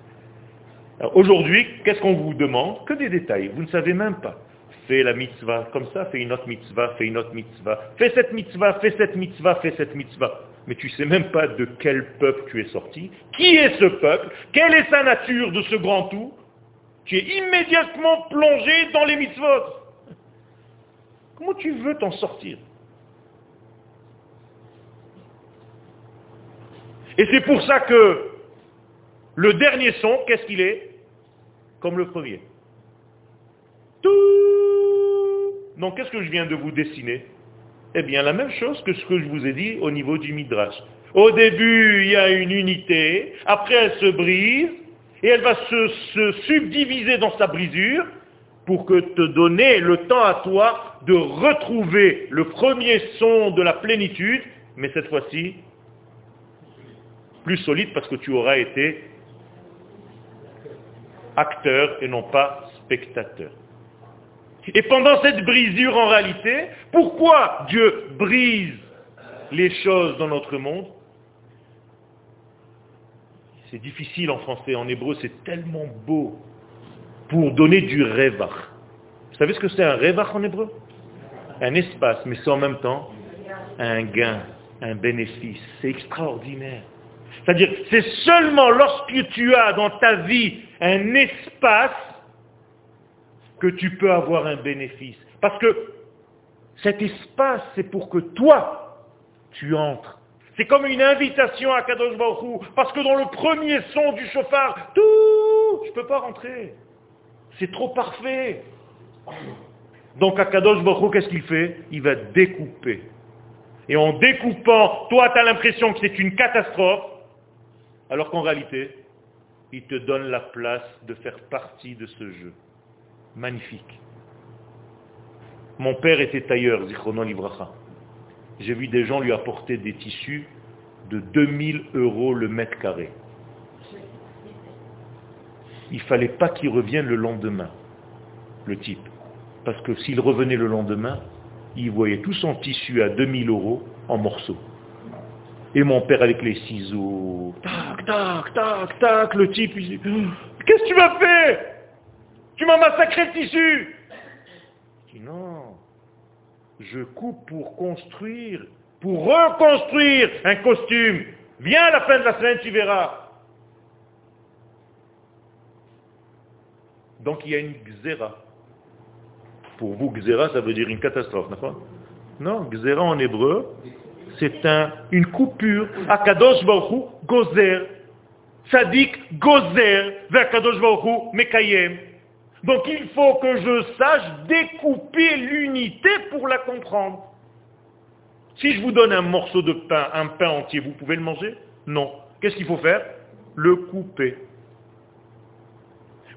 <laughs> Aujourd'hui, qu'est-ce qu'on vous demande? Que des détails. Vous ne savez même pas. Fais la mitzvah comme ça, fais une autre mitzvah, fais une autre mitzvah. Fais cette mitzvah, fais cette mitzvah, fais cette mitzvah mais tu ne sais même pas de quel peuple tu es sorti, qui est ce peuple, quelle est sa nature de ce grand tout, tu es immédiatement plongé dans les mitzvot. Comment tu veux t'en sortir? Et c'est pour ça que le dernier son, qu'est-ce qu'il est? Comme le premier. Tout. Donc qu'est-ce que je viens de vous dessiner? Eh bien, la même chose que ce que je vous ai dit au niveau du Midrash. Au début, il y a une unité, après elle se brise, et elle va se, subdiviser dans sa brisure pour que te donner le temps à toi de retrouver le premier son de la plénitude, mais cette fois-ci plus solide parce que tu auras été acteur et non pas spectateur. Et pendant cette brisure en réalité, pourquoi Dieu brise les choses dans notre monde? C'est difficile en français, en hébreu c'est tellement beau pour donner du revach. Vous savez ce que c'est un revach en hébreu? Un espace, mais c'est en même temps un gain, un bénéfice. C'est extraordinaire. C'est-à-dire, c'est seulement lorsque tu as dans ta vie un espace que tu peux avoir un bénéfice. Parce que cet espace, c'est pour que toi, tu entres. C'est comme une invitation à Kadosh Baruch parce que dans le premier son du chauffard, tout, je ne peux pas rentrer. C'est trop parfait. Donc Akadosh Baruch qu'est-ce qu'il fait? Il va découper. Et en découpant, toi tu as l'impression que c'est une catastrophe, alors qu'en réalité, il te donne la place de faire partie de ce jeu magnifique. Mon père était tailleur, Zichrono Livracha. J'ai vu des gens lui apporter des tissus de 2000 euros le mètre carré. Il ne fallait pas qu'il revienne le lendemain, le type. Parce que s'il revenait le lendemain, il voyait tout son tissu à 2000 euros en morceaux. Et mon père avec les ciseaux, tac, tac, tac, tac, le type, il dit, qu'est-ce que tu m'as fait? Tu m'as massacré le tissu. Non. Je coupe pour construire, pour reconstruire un costume. Viens à la fin de la semaine, tu verras. Donc il y a une xéra. Pour vous, xéra, ça veut dire une catastrophe, d'accord Non, xéra en hébreu, c'est un, une coupure. Akadosh Baruch gozer. Sadik gozer. Akadosh Baruch mekayem. Donc il faut que je sache découper l'unité pour la comprendre. Si je vous donne un morceau de pain, un pain entier, vous pouvez le manger? Non. Qu'est-ce qu'il faut faire? Le couper.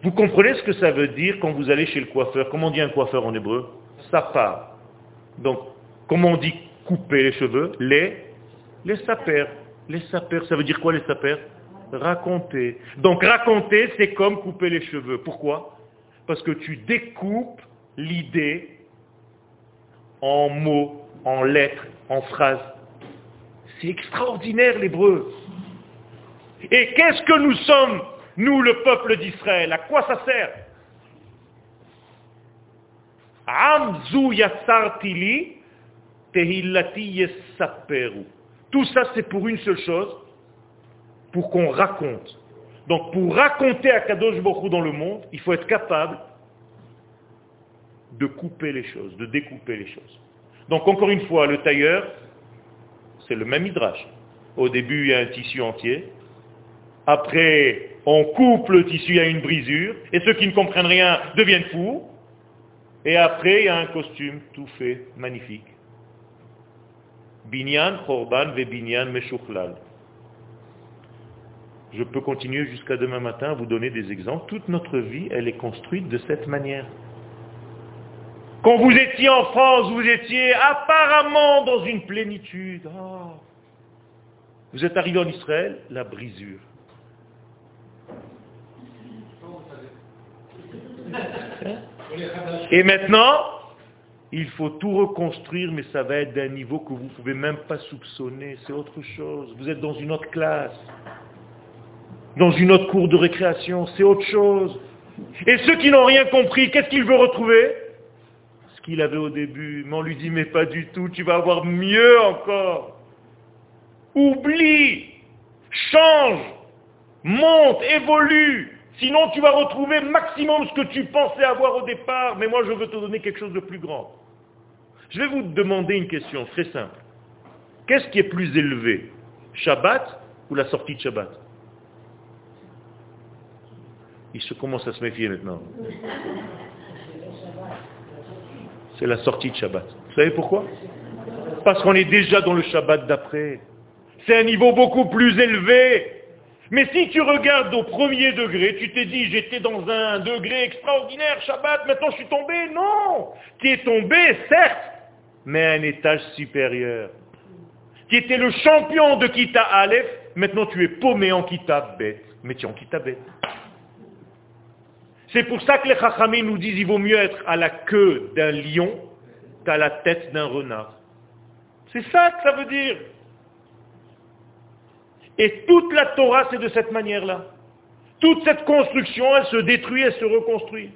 Vous comprenez ce que ça veut dire quand vous allez chez le coiffeur? Comment on dit un coiffeur en hébreu? Sapar. Donc, comment on dit couper les cheveux? Les Les. Les sapers, ça veut dire quoi les sapers? Raconter. Donc raconter, c'est comme couper les cheveux. Pourquoi? Parce que tu découpes l'idée en mots, en lettres, en phrases. C'est extraordinaire l'hébreu. Et qu'est-ce que nous sommes nous, le peuple d'Israël, à quoi ça sert? Tout ça, c'est pour une seule chose, pour qu'on raconte. Donc, pour raconter à Kadosh Baruch dans le monde, il faut être capable de couper les choses, de découper les choses. Donc, encore une fois, le tailleur, c'est le même hydrage. Au début, il y a un tissu entier. Après, on coupe le tissu à une brisure, et ceux qui ne comprennent rien deviennent fous. Et après, il y a un costume tout fait, magnifique. Binyan, Chorban, Binyan, Meshuchlal. Je peux continuer jusqu'à demain matin à vous donner des exemples. Toute notre vie, elle est construite de cette manière. Quand vous étiez en France, vous étiez apparemment dans une plénitude. Ah. Vous êtes arrivé en Israël, la brisure. Et maintenant, il faut tout reconstruire, mais ça va être d'un niveau que vous ne pouvez même pas soupçonner. C'est autre chose. Vous êtes dans une autre classe, dans une autre cour de récréation. C'est autre chose. Et ceux qui n'ont rien compris, qu'est-ce qu'ils veulent retrouver? Ce qu'il avait au début. Mais on lui dit, mais pas du tout, tu vas avoir mieux encore. Oublie, change, monte, évolue. Sinon, tu vas retrouver maximum ce que tu pensais avoir au départ, mais moi, je veux te donner quelque chose de plus grand. Je vais vous demander une question très simple. Qu'est-ce qui est plus élevé? Shabbat ou la sortie de Shabbat? Il se commence à se méfier maintenant. C'est la sortie de Shabbat. Vous savez pourquoi? Parce qu'on est déjà dans le Shabbat d'après. C'est un niveau beaucoup plus élevé. Mais si tu regardes au premier degré, tu t'es dit, j'étais dans un degré extraordinaire, Shabbat, maintenant je suis tombé. Non Tu es tombé, certes, mais à un étage supérieur. Tu étais le champion de Kita Aleph, maintenant tu es paumé en Kita Bet. Mais tu es en Kita Bet. C'est pour ça que les Chachamim nous disent, il vaut mieux être à la queue d'un lion qu'à la tête d'un renard. C'est ça que ça veut dire. Et toute la Torah, c'est de cette manière-là. Toute cette construction, elle se détruit, elle se reconstruit.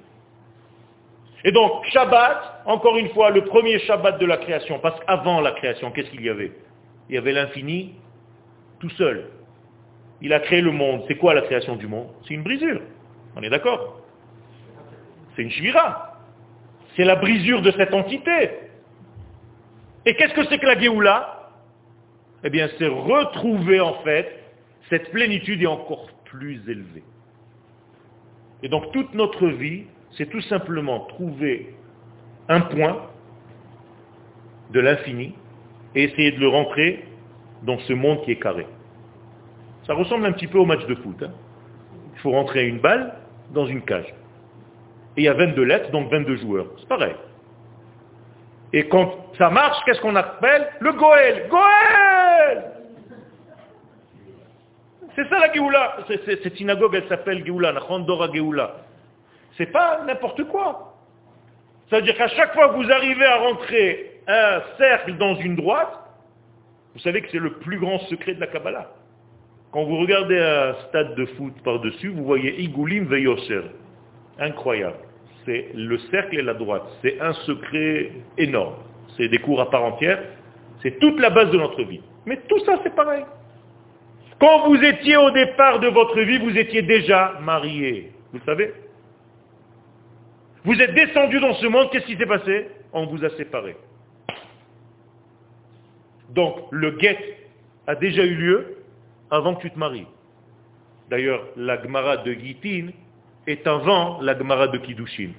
Et donc, Shabbat, encore une fois, le premier Shabbat de la création, parce qu'avant la création, qu'est-ce qu'il y avait? Il y avait l'infini tout seul. Il a créé le monde. C'est quoi la création du monde? C'est une brisure. On est d'accord? C'est une shvira. C'est la brisure de cette entité. Et qu'est-ce que c'est que la Géoula? Eh bien, c'est retrouver en fait cette plénitude est encore plus élevée. Et donc toute notre vie, c'est tout simplement trouver un point de l'infini et essayer de le rentrer dans ce monde qui est carré. Ça ressemble un petit peu au match de foot. Hein. Il faut rentrer une balle dans une cage. Et il y a 22 lettres, donc 22 joueurs. C'est pareil. Et quand ça marche, qu'est-ce qu'on appelle Le Goël. Goël C'est ça la Géoula. Cette synagogue, elle s'appelle Géoula, Nachondora Géoula. C'est pas n'importe quoi. Ça veut dire qu'à chaque fois que vous arrivez à rentrer un cercle dans une droite, vous savez que c'est le plus grand secret de la Kabbalah. Quand vous regardez un stade de foot par-dessus, vous voyez Igoulim Veyoser. Incroyable. c'est le cercle et la droite. C'est un secret énorme. C'est des cours à part entière. C'est toute la base de notre vie. Mais tout ça, c'est pareil. Quand vous étiez au départ de votre vie, vous étiez déjà marié. Vous le savez? Vous êtes descendu dans ce monde, qu'est-ce qui s'est passé? On vous a séparés. Donc, le guet a déjà eu lieu avant que tu te maries. D'ailleurs, la Gemara de Gitin est avant la Gemara de Kiddushin.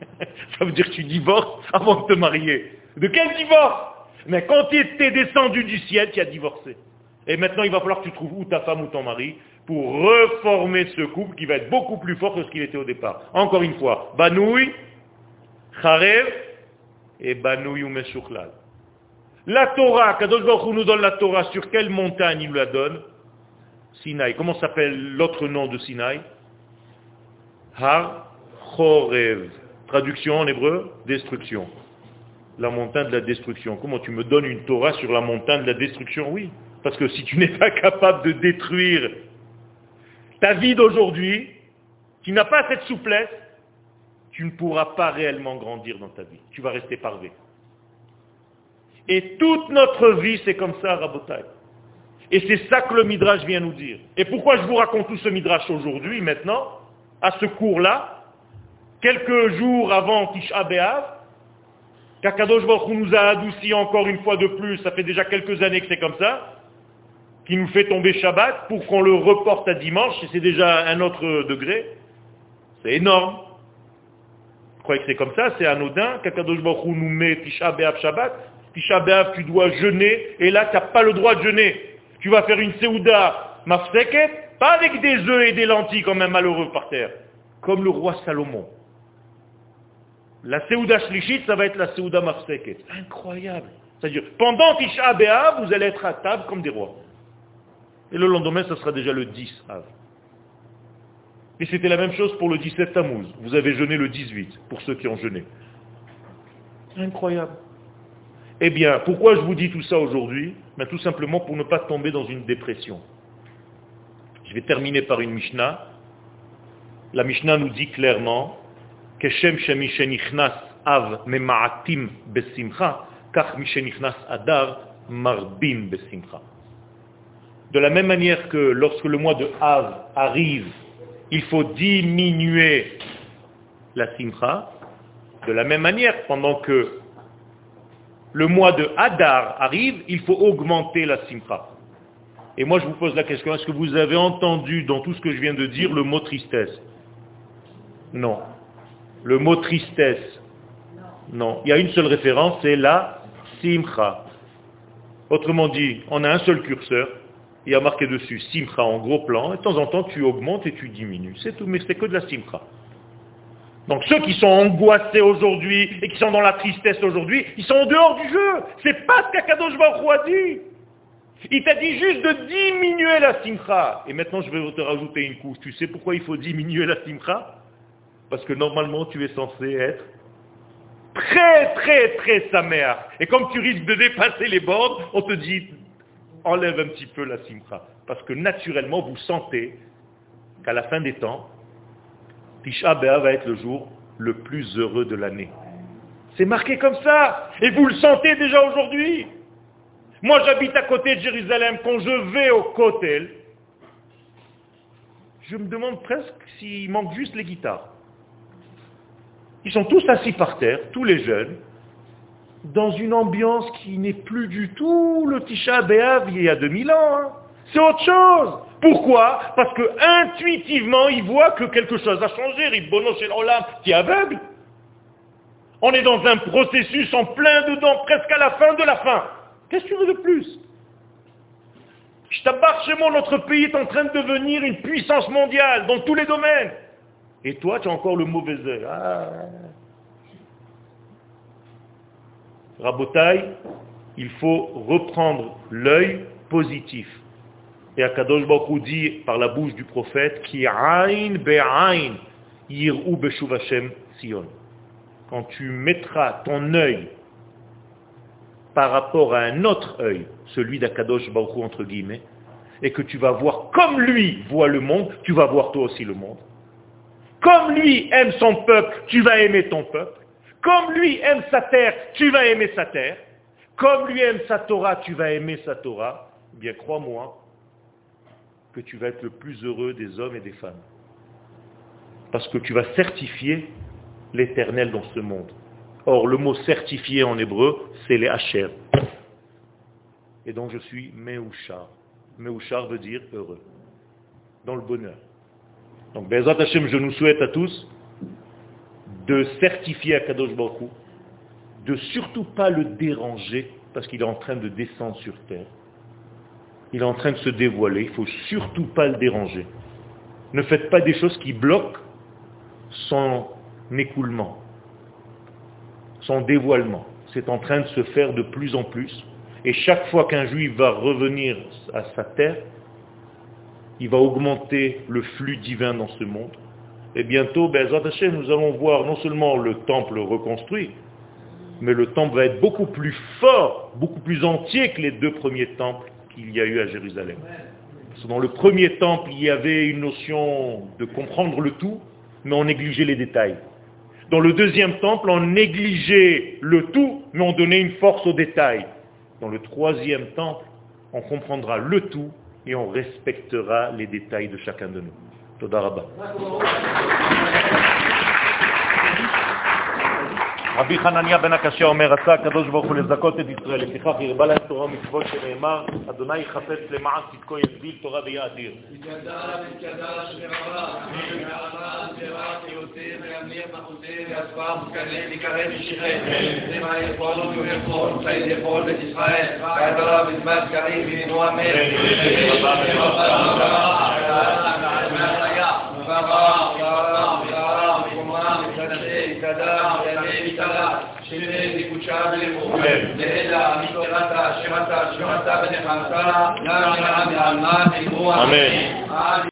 <laughs> Ça veut dire que tu divorces avant de te marier. De quel divorce? Mais quand tu étais descendu du ciel, tu as divorcé. Et maintenant, il va falloir que tu trouves ou ta femme ou ton mari pour reformer ce couple qui va être beaucoup plus fort que ce qu'il était au départ. Encore une fois, Banoui, Kharev et Banoui ou Meshuklal. La Torah, Kadosh Baruch nous donne la Torah, sur quelle montagne il nous la donne? Sinaï. Comment s'appelle l'autre nom de Sinaï? Har Chorev. Traduction en hébreu, destruction. La montagne de la destruction. Comment tu me donnes une Torah sur la montagne de la destruction? Oui. Parce que si tu <laughs> n'es pas capable de détruire ta vie d'aujourd'hui, tu n'as pas cette souplesse, tu ne pourras pas réellement grandir dans ta vie. Tu vas rester parvé. Et toute notre vie, c'est comme ça, Rabotai. Et c'est ça que le Midrash vient nous dire. Et pourquoi je vous raconte tout ce Midrash aujourd'hui, maintenant, à ce cours-là, quelques jours avant Tisha B'Av, qu'Akadosh Baruch nous a adouci encore une fois de plus, ça fait déjà quelques années que c'est comme ça, qui nous fait tomber Shabbat pour qu'on le reporte à dimanche, et c'est déjà un autre degré. C'est énorme. Vous croyez que c'est comme ça, c'est anodin, qu'Akadosh Baruch nous met Tisha B'Av Shabbat? Tisha B'Av, tu dois jeûner, et là, tu n'as pas le droit de jeûner. Tu vas faire une Seouda mafseket, pas avec des œufs et des lentilles comme un malheureux par terre, comme le roi Salomon. La Seouda Shlichit, ça va être la Seouda mafseket. Incroyable. C'est-à-dire, pendant Tisha B'Av, vous allez être à table comme des rois. Et le lendemain, ce sera déjà le 10 Av. Et c'était la même chose pour le 17 Tammuz. Vous avez jeûné le 18, pour ceux qui ont jeûné. Incroyable. Eh bien, pourquoi je vous dis tout ça aujourd'hui? Ben, Tout simplement pour ne pas tomber dans une dépression. Je vais terminer par une Mishnah. La Mishnah nous dit clairement Keshem av besimcha, kach adar marbim besimcha. De la même manière que lorsque le mois de Av arrive, il faut diminuer la simcha, de la même manière, pendant que le mois de Hadar arrive, il faut augmenter la simcha. Et moi je vous pose la question, est-ce que vous avez entendu dans tout ce que je viens de dire le mot tristesse? Non. Le mot tristesse? Non. Il y a une seule référence, c'est la simcha. Autrement dit, on a un seul curseur, il y a marqué dessus simcha en gros plan, et de temps en temps tu augmentes et tu diminues. C'est tout, mais c'est que de la simcha. Donc ceux qui sont angoissés aujourd'hui et qui sont dans la tristesse aujourd'hui, ils sont en dehors du jeu. C'est pas ce qu'Akadosh Baruch a dit. Il t'a dit juste de diminuer la simcha. Et maintenant je vais te rajouter une couche. Tu sais pourquoi il faut diminuer la simcha? Parce que normalement tu es censé être très très très samer. Et comme tu risques de dépasser les bornes, on te dit enlève un petit peu la simcha. Parce que naturellement vous sentez qu'à la fin des temps, Tisha va être le jour le plus heureux de l'année. C'est marqué comme ça. Et vous le sentez déjà aujourd'hui. Moi, j'habite à côté de Jérusalem. Quand je vais au Kotel, je me demande presque s'il manque juste les guitares. Ils sont tous assis par terre, tous les jeunes, dans une ambiance qui n'est plus du tout le Tisha B'Av il y a 2000 ans. Hein. C'est autre chose. Pourquoi? Parce que intuitivement, il voit que quelque chose a changé. Ribono chez l'Olam, qui aveugle. On est dans un processus en plein dedans, presque à la fin de la fin. Qu'est-ce que tu veux de plus Je t'abarre chez moi, notre pays est en train de devenir une puissance mondiale dans tous les domaines. Et toi, tu as encore le mauvais œil. Ah. Rabotaille, il faut reprendre l'œil positif. Et Akadosh Baruch dit par la bouche du prophète, qui aïn be'aïn sion. Quand tu mettras ton œil par rapport à un autre œil, celui d'Akadosh Baruch entre guillemets, et que tu vas voir comme lui voit le monde, tu vas voir toi aussi le monde. Comme lui aime son peuple, tu vas aimer ton peuple. Comme lui aime sa terre, tu vas aimer sa terre. Comme lui aime sa Torah, tu vas aimer sa Torah. Eh bien, crois-moi que tu vas être le plus heureux des hommes et des femmes. Parce que tu vas certifier l'éternel dans ce monde. Or, le mot certifié en hébreu, c'est les hacher. Et donc je suis Meuchar. Meuchar veut dire heureux, dans le bonheur. Donc, Bezat Hashem, je nous souhaite à tous de certifier à Kadosh Baruch de surtout pas le déranger, parce qu'il est en train de descendre sur terre. Il est en train de se dévoiler, il ne faut surtout pas le déranger. Ne faites pas des choses qui bloquent son écoulement, son dévoilement. C'est en train de se faire de plus en plus. Et chaque fois qu'un juif va revenir à sa terre, il va augmenter le flux divin dans ce monde. Et bientôt, ben, nous allons voir non seulement le temple reconstruit, mais le temple va être beaucoup plus fort, beaucoup plus entier que les deux premiers temples qu'il y a eu à Jérusalem. dans le premier temple, il y avait une notion de comprendre le tout, mais on négligeait les détails. Dans le deuxième temple, on négligeait le tout, mais on donnait une force aux détails. Dans le troisième temple, on comprendra le tout et on respectera les détails de chacun de nous. Todarabah. רבי חנניה בן הקשה אומר, רצה הקדוש ברוך הוא לזכות את ישראל, לפיכך הרבה להם תורה ומצוות שנאמר, אדוני יחפש למען צדקו יגדיל תורה ויאדיר. Amen.